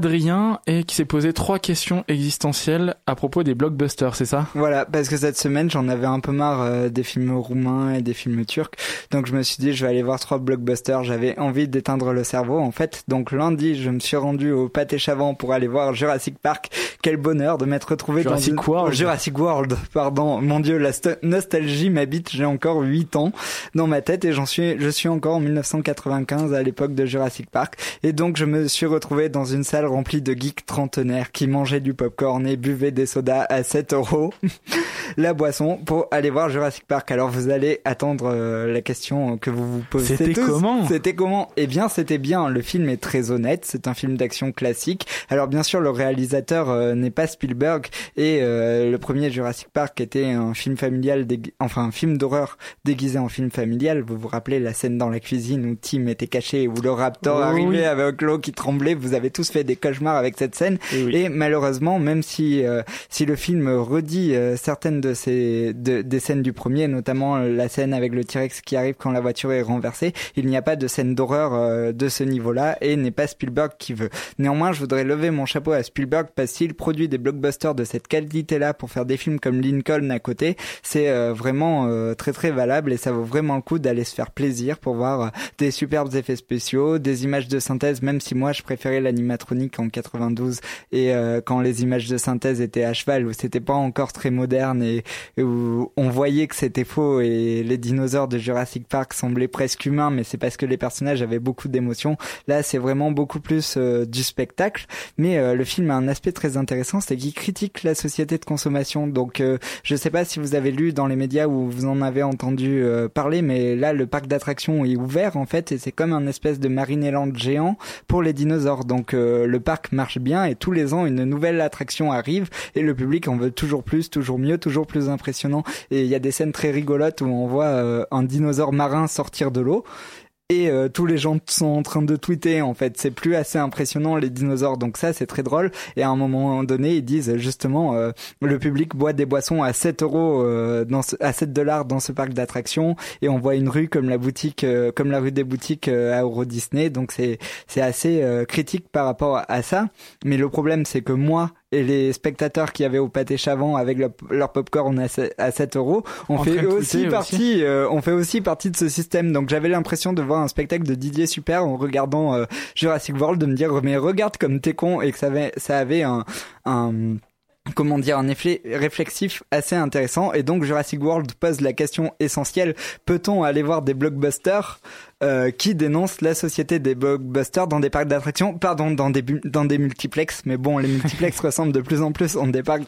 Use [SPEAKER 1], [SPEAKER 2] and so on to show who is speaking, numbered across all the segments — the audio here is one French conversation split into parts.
[SPEAKER 1] Adrien et qui s'est posé trois questions existentielles à propos des blockbusters, c'est ça?
[SPEAKER 2] Voilà, parce que cette semaine j'en avais un peu marre euh, des films roumains et des films turcs, donc je me suis dit je vais aller voir trois blockbusters. J'avais envie d'éteindre le cerveau en fait, donc lundi je me suis rendu au Pâté Chavant pour aller voir Jurassic Park. Quel bonheur de m'être retrouvé
[SPEAKER 1] Jurassic
[SPEAKER 2] dans
[SPEAKER 1] World.
[SPEAKER 2] Jurassic World, pardon. Mon Dieu, la nostalgie m'habite. J'ai encore 8 ans dans ma tête et j'en suis, je suis encore en 1995 à l'époque de Jurassic Park, et donc je me suis retrouvé dans une salle rempli de geeks trentenaires qui mangeaient du popcorn et buvaient des sodas à 7 euros la boisson pour aller voir Jurassic Park. Alors vous allez attendre euh, la question que vous vous posez
[SPEAKER 1] C'était comment
[SPEAKER 2] C'était comment? Eh bien, c'était bien. Le film est très honnête. C'est un film d'action classique. Alors bien sûr, le réalisateur euh, n'est pas Spielberg et euh, le premier Jurassic Park était un film familial, dég- enfin un film d'horreur déguisé en film familial. Vous vous rappelez la scène dans la cuisine où Tim était caché et où le raptor
[SPEAKER 1] Oh,
[SPEAKER 2] arrivait
[SPEAKER 1] oui.
[SPEAKER 2] avec l'eau qui tremblait. Vous avez tous fait des cauchemars avec cette scène.
[SPEAKER 1] Oui.
[SPEAKER 2] Et malheureusement, même si euh, si le film redit euh, certaines de ces de- des scènes du premier, notamment euh, la scène avec le T-Rex qui arrive quand la voiture est renversée, il n'y a pas de scène d'horreur euh, de ce niveau-là et n'est pas Spielberg qui veut. Néanmoins, je voudrais lever mon chapeau à Spielberg parce qu'il produit des blockbusters de cette qualité-là pour faire des films comme Lincoln à côté, c'est euh, vraiment très très valable et ça vaut vraiment le coup d'aller se faire plaisir pour voir des superbes effets spéciaux, des images de synthèse, même si moi je préférais l'animatronique en 92 et quand les images de synthèse étaient à cheval où c'était pas encore très moderne et, où on voyait que c'était faux et les dinosaures de Jurassic Park semblaient presque humains mais c'est parce que les personnages avaient beaucoup d'émotions. Là c'est vraiment beaucoup plus euh, du spectacle. Mais euh, le film a un aspect très intéressant c'est qu'il critique la société de consommation. Donc euh, je sais pas si vous avez lu dans les médias ou vous en avez entendu euh, parler mais là le parc d'attractions est ouvert en fait et c'est comme un espèce de Marineland géant pour les dinosaures. Donc le parc marche bien et tous les ans une nouvelle attraction arrive et le public en veut toujours plus, toujours mieux, toujours plus impressionnant. Et il y a des scènes très rigolotes où on voit euh, un dinosaure marin sortir de l'eau. Et euh, tous les gens sont en train de tweeter en fait, c'est plus assez impressionnant les dinosaures, donc ça c'est très drôle. Et à un moment donné, ils disent justement euh, le public boit des boissons à 7 euros euh, dans ce, à 7 dollars dans ce parc d'attractions, et on voit une rue comme la boutique, euh, comme la rue des boutiques euh, à Euro Disney, donc c'est c'est assez critique par rapport à ça. Mais le problème c'est que moi et les spectateurs qui avaient au pâté chavant avec leur, leur popcorn à, se- à 7 euros, on
[SPEAKER 1] En
[SPEAKER 2] fait aussi partie, euh, on fait aussi partie de ce système. Donc j'avais l'impression de voir un spectacle de Didier Super en regardant euh, Jurassic World, de me dire mais regarde comme t'es con et que ça avait, ça avait un, un comment dire un effet réflexif assez intéressant. Et donc Jurassic World pose la question essentielle. Peut-on aller voir des blockbusters euh, qui dénoncent la société des blockbusters dans des parcs d'attractions pardon dans des dans des multiplex mais bon les multiplex ressemblent de plus en plus en des parcs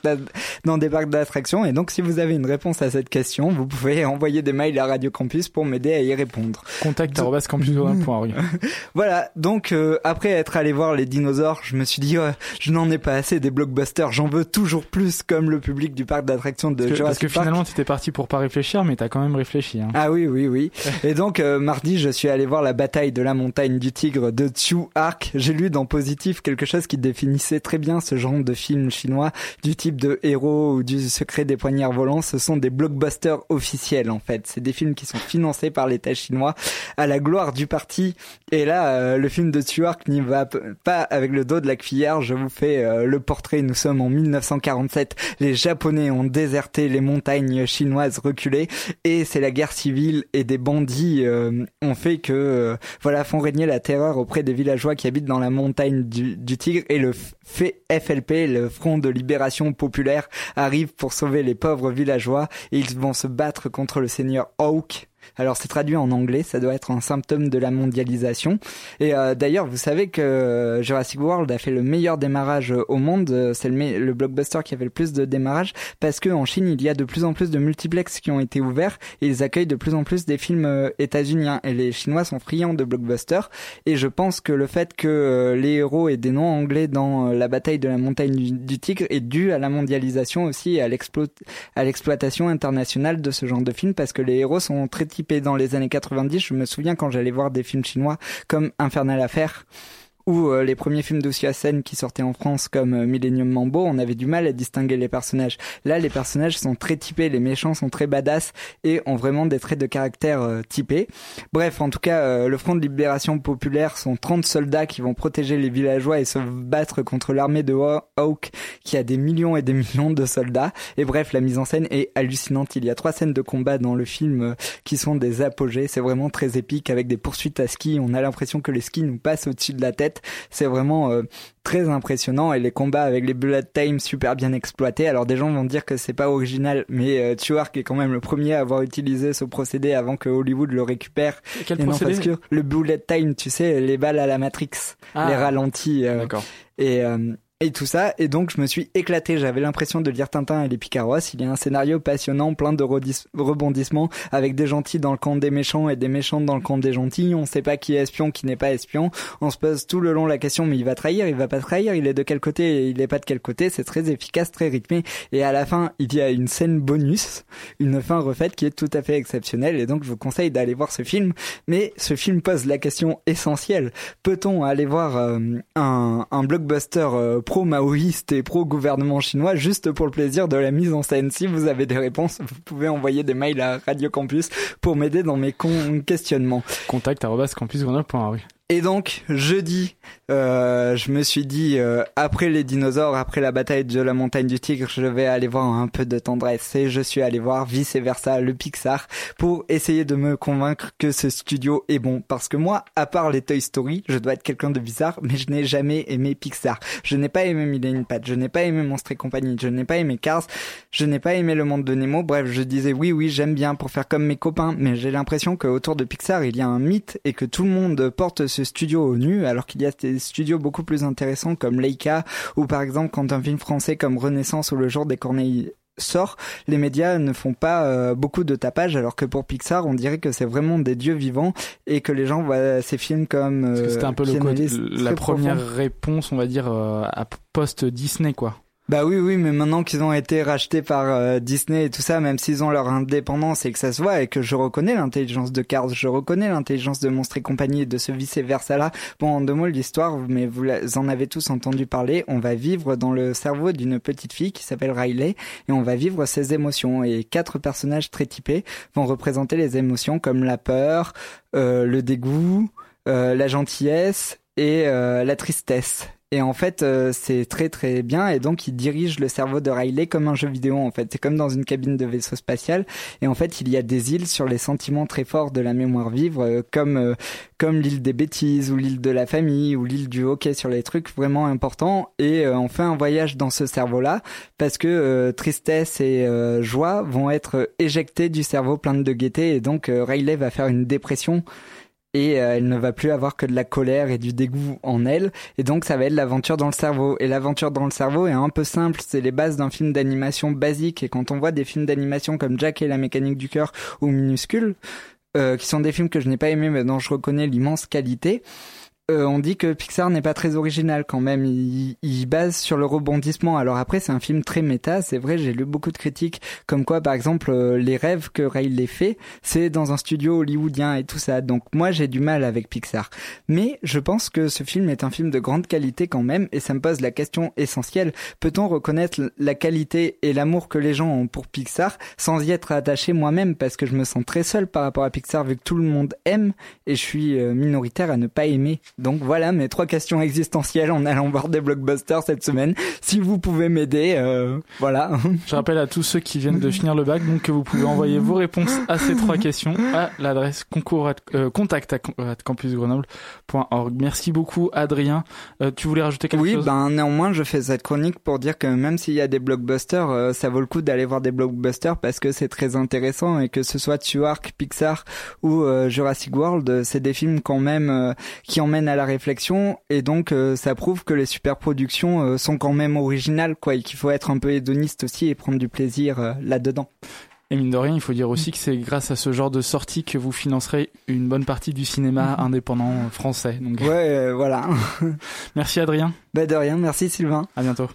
[SPEAKER 2] dans des parcs d'attractions et donc si vous avez une réponse à cette question vous pouvez envoyer des mails à Radio Campus pour m'aider à y répondre
[SPEAKER 1] Contact campushorain.org.
[SPEAKER 2] voilà, donc euh, après être allé voir les dinosaures, je me suis dit ouais, je n'en ai pas assez des blockbusters, j'en veux toujours plus comme le public du parc d'attractions de
[SPEAKER 1] Parce que,
[SPEAKER 2] Jurassic
[SPEAKER 1] parce que
[SPEAKER 2] Park.
[SPEAKER 1] finalement, t'étais parti pour pas réfléchir, mais t'as quand même réfléchi. Hein.
[SPEAKER 2] Ah oui, oui, oui. Et donc, euh, mardi, je suis allé voir la bataille de la montagne du tigre de Tsu Arc. J'ai lu dans Positif quelque chose qui définissait très bien ce genre de film chinois du type de Héros ou du Secret des poignards volants. Ce sont des blockbusters officiels, en fait. C'est des films qui sont financés par l'État chinois à la gloire du parti. Et là, euh, le film de Tsu Arc n'y va pas avec le dos de la cuillère. Je vous fais euh, le portrait. Nous sommes en 1947. Les Japonais ont déserté les montagnes chinoises reculées et c'est la guerre civile et des bandits euh, ont fait que euh, voilà font régner la terreur auprès des villageois qui habitent dans la montagne du, du Tigre et le FLP le Front de libération populaire arrive pour sauver les pauvres villageois. Et ils vont se battre contre le seigneur Hawk alors c'est traduit en anglais, ça doit être un symptôme de la mondialisation. Et euh, d'ailleurs, vous savez que euh, Jurassic World a fait le meilleur démarrage euh, au monde. Euh, C'est le, le blockbuster qui avait le plus de démarrage parce que en Chine, il y a de plus en plus de multiplex qui ont été ouverts et ils accueillent de plus en plus des films états-uniens. Et les Chinois sont friands de blockbusters. Et je pense que le fait que les héros aient des noms anglais dans la bataille de la montagne du, du Tigre est dû à la mondialisation aussi et à l'explo- à l'exploitation internationale de ce genre de film parce que les héros sont très dans les années 90. Je me souviens quand j'allais voir des films chinois comme Infernal Affair ou euh, les premiers films Sen qui sortaient en France comme euh, Millennium Mambo, on avait du mal à distinguer les personnages. Là, les personnages sont très typés, les méchants sont très badass et ont vraiment des traits de caractère euh, typés. Bref, en tout cas, le Front de Libération Populaire sont 30 soldats qui vont protéger les villageois et se battre contre l'armée de Hawk qui a des millions et des millions de soldats. Et bref, la mise en scène est hallucinante. Il y a trois scènes de combat dans le film qui sont des apogées. C'est vraiment très épique avec des poursuites à ski. On a l'impression que les skis nous passent au-dessus de la tête. C'est vraiment euh, très impressionnant et les combats avec les bullet time super bien exploités. Alors des gens vont dire que c'est pas original, mais euh, Tuark est quand même le premier à avoir utilisé ce procédé avant que Hollywood le récupère.
[SPEAKER 1] Quel procédé?
[SPEAKER 2] que Le bullet time, tu sais, les balles à la Matrix,
[SPEAKER 1] ah.
[SPEAKER 2] les ralentis.
[SPEAKER 1] Euh, D'accord.
[SPEAKER 2] Et euh, et tout ça. Et donc, je me suis éclaté. J'avais l'impression de lire Tintin et les Picaros. Il y a un scénario passionnant, plein de rebondissements, avec des gentils dans le camp des méchants et des méchants dans le camp des gentils. On sait pas qui est espion, qui n'est pas espion. On se pose tout le long la question, mais il va trahir, il va pas trahir, il est de quel côté, il est pas de quel côté. C'est très efficace, très rythmé. Et à la fin, il y a une scène bonus, une fin refaite qui est tout à fait exceptionnelle. Et donc, je vous conseille d'aller voir ce film. Mais ce film pose la question essentielle. Peut-on aller voir euh, un, un blockbuster euh, pro-maoïste et pro-gouvernement chinois juste pour le plaisir de la mise en scène. Si vous avez des réponses, vous pouvez envoyer des mails à Radio Campus pour m'aider dans mes questionnements. Et donc jeudi, euh, je me suis dit euh, après les dinosaures, après la bataille de la montagne du Tigre, je vais aller voir un peu de tendresse et je suis allé voir vice versa le Pixar pour essayer de me convaincre que ce studio est bon parce que moi, à part les Toy Story, je dois être quelqu'un de bizarre, mais je n'ai jamais aimé Pixar. Je n'ai pas aimé Millennium Pat, je n'ai pas aimé Monstre et compagnie, je n'ai pas aimé Cars, je n'ai pas aimé Le Monde de Nemo. Bref, je disais oui oui, j'aime bien pour faire comme mes copains, mais j'ai l'impression que autour de Pixar, il y a un mythe et que tout le monde porte ce studio au nu, alors qu'il y a des studios beaucoup plus intéressants comme Leica, ou par exemple quand un film français comme Renaissance ou Le Jour des Corneilles sort, les médias ne font pas euh, beaucoup de tapage, alors que pour Pixar, on dirait que c'est vraiment des dieux vivants et que les gens voient ces films comme.
[SPEAKER 1] c'était un peu le la première réponse, on va dire, euh, à post Disney, quoi.
[SPEAKER 2] Bah oui, oui, mais maintenant qu'ils ont été rachetés par euh, Disney et tout ça, même s'ils ont leur indépendance et que ça se voit et que je reconnais l'intelligence de Cars, je reconnais l'intelligence de Monstre et compagnie et de ce vice-versa là. Bon, en deux mots, l'histoire, mais vous en avez tous entendu parler, on va vivre dans le cerveau d'une petite fille qui s'appelle Riley et on va vivre ses émotions et quatre personnages très typés vont représenter les émotions comme la peur, euh, le dégoût, euh, la gentillesse et la tristesse. Et en fait, euh, c'est très très bien. Et donc, il dirige le cerveau de Riley comme un jeu vidéo. En fait, c'est comme dans une cabine de vaisseau spatial. Et en fait, il y a des îles sur les sentiments très forts de la mémoire vivre, euh, comme euh, comme l'île des bêtises ou l'île de la famille ou l'île du hockey sur les trucs vraiment importants. Et on fait un voyage dans ce cerveau-là parce que tristesse et joie vont être éjectés du cerveau plein de gaieté. Et donc, Riley va faire une dépression et euh, elle ne va plus avoir que de la colère et du dégoût en elle. Et donc ça va être l'aventure dans le cerveau. Et l'aventure dans le cerveau est un peu simple. C'est les bases d'un film d'animation basique. Et quand on voit des films d'animation comme Jack et la mécanique du cœur ou Minuscule euh, qui sont des films que je n'ai pas aimés mais dont je reconnais l'immense qualité euh, on dit que Pixar n'est pas très original quand même. Il, il base sur le rebondissement. Alors après, c'est un film très méta. C'est vrai, j'ai lu beaucoup de critiques comme quoi, par exemple, euh, les rêves que Riley fait, c'est dans un studio hollywoodien et tout ça. Donc moi, j'ai du mal avec Pixar. Mais je pense que ce film est un film de grande qualité quand même, et ça me pose la question essentielle peut-on reconnaître la qualité et l'amour que les gens ont pour Pixar sans y être attaché moi-même? Parce que je me sens très seul par rapport à Pixar vu que tout le monde aime et je suis euh, minoritaire à ne pas aimer. Donc voilà mes trois questions existentielles en allant voir des blockbusters cette semaine. Si vous pouvez m'aider, euh, voilà.
[SPEAKER 1] Je rappelle à tous ceux qui viennent de finir le bac donc que vous pouvez envoyer vos réponses à ces trois questions à l'adresse concours euh, contact à, campusgrenoble.org. Merci beaucoup Adrien. Euh, tu voulais rajouter quelque
[SPEAKER 2] chose?
[SPEAKER 1] Oui,
[SPEAKER 2] ben néanmoins je fais cette chronique pour dire que même s'il y a des blockbusters, euh, ça vaut le coup d'aller voir des blockbusters parce que c'est très intéressant et que ce soit Tuark, Pixar ou Jurassic World, c'est des films quand même qui emmènent à la réflexion et donc euh, ça prouve que les super productions euh, sont quand même originales quoi et qu'il faut être un peu hédoniste aussi et prendre du plaisir euh, là-dedans.
[SPEAKER 1] Et mine de rien, il faut dire aussi que c'est grâce à ce genre de sortie que vous financerez une bonne partie du cinéma mhm. indépendant français.
[SPEAKER 2] Donc... Ouais, voilà.
[SPEAKER 1] merci Adrien.
[SPEAKER 2] Bah de rien, merci Sylvain.
[SPEAKER 1] À bientôt.